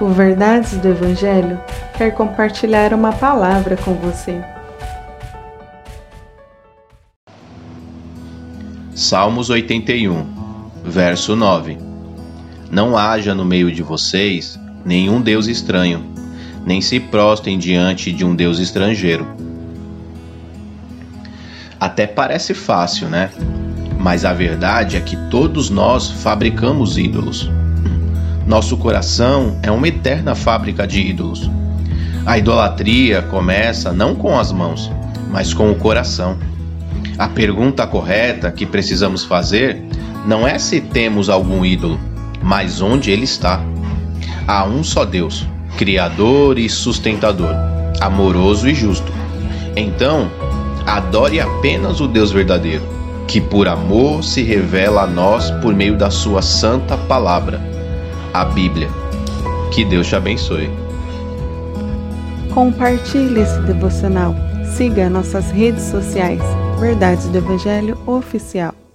O Verdades do Evangelho quer compartilhar uma palavra com você. Salmos 81, verso 9: Não haja no meio de vocês nenhum Deus estranho, nem se prostem diante de um Deus estrangeiro. Até parece fácil, né? Mas a verdade é que todos nós fabricamos ídolos. Nosso coração é uma eterna fábrica de ídolos. A idolatria começa não com as mãos, mas com o coração. A pergunta correta que precisamos fazer não é se temos algum ídolo, mas onde ele está. Há um só Deus, Criador e sustentador, amoroso e justo. Então, adore apenas o Deus verdadeiro, que por amor se revela a nós por meio da Sua santa palavra, a Bíblia. Que Deus te abençoe. Compartilhe esse devocional. Siga nossas redes sociais. Verdades do Evangelho Oficial.